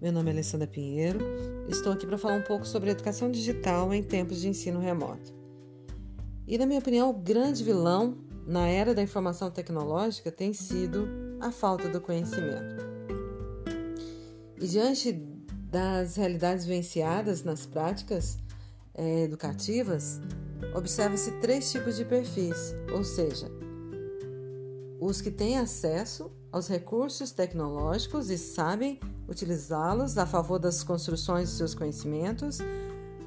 Meu nome é Alessandra Pinheiro. Estou aqui para falar um pouco sobre educação digital em tempos de ensino remoto. E, na minha opinião, o grande vilão na era da informação tecnológica tem sido a falta do conhecimento. E diante das realidades vivenciadas nas práticas é, educativas, observa-se três tipos de perfis, ou seja, os que têm acesso aos recursos tecnológicos e sabem utilizá-los a favor das construções de seus conhecimentos,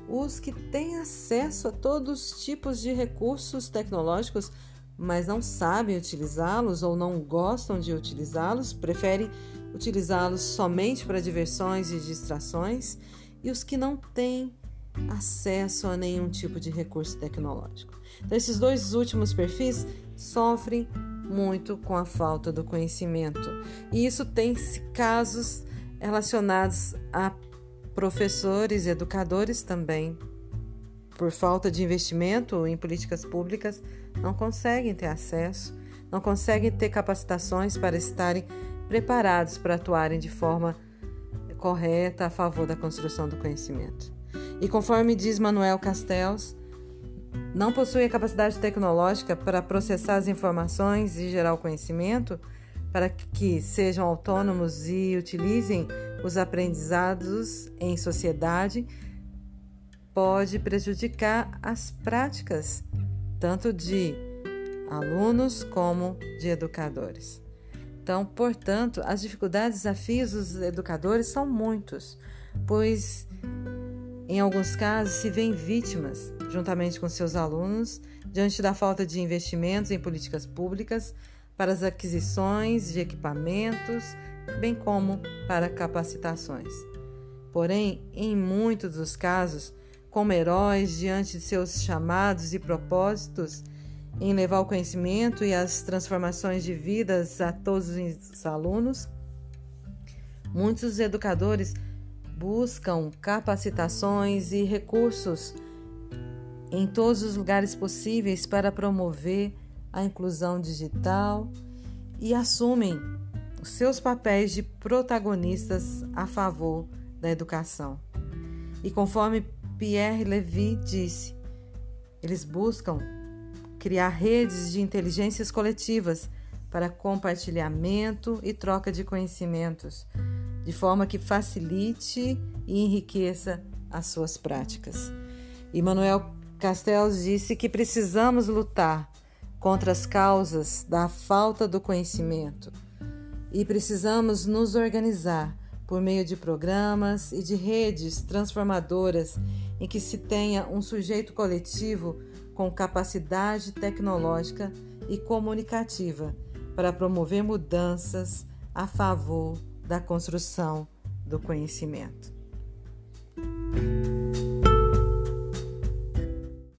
os que têm acesso a todos os tipos de recursos tecnológicos, mas não sabem utilizá-los ou não gostam de utilizá-los, preferem utilizá-los somente para diversões e distrações, e os que não têm acesso a nenhum tipo de recurso tecnológico. Então, esses dois últimos perfis sofrem muito com a falta do conhecimento. E isso tem casos relacionados a professores e educadores também. Por falta de investimento em políticas públicas, não conseguem ter acesso, não conseguem ter capacitações para estarem preparados para atuarem de forma correta a favor da construção do conhecimento. E conforme diz Manuel Castells, não possuem a capacidade tecnológica para processar as informações e gerar o conhecimento para que sejam autônomos e utilizem os aprendizados em sociedade, pode prejudicar as práticas tanto de alunos como de educadores. Então, portanto, as dificuldades e desafios dos educadores são muitos, pois em alguns casos se veem vítimas juntamente com seus alunos, diante da falta de investimentos em políticas públicas para as aquisições de equipamentos, bem como para capacitações. Porém, em muitos dos casos, como heróis diante de seus chamados e propósitos em levar o conhecimento e as transformações de vidas a todos os alunos, muitos educadores buscam capacitações e recursos em todos os lugares possíveis para promover a inclusão digital e assumem os seus papéis de protagonistas a favor da educação. E conforme Pierre Levy disse, eles buscam criar redes de inteligências coletivas para compartilhamento e troca de conhecimentos, de forma que facilite e enriqueça as suas práticas. Emmanuel Castells disse que precisamos lutar contra as causas da falta do conhecimento e precisamos nos organizar por meio de programas e de redes transformadoras em que se tenha um sujeito coletivo com capacidade tecnológica e comunicativa para promover mudanças a favor da construção do conhecimento.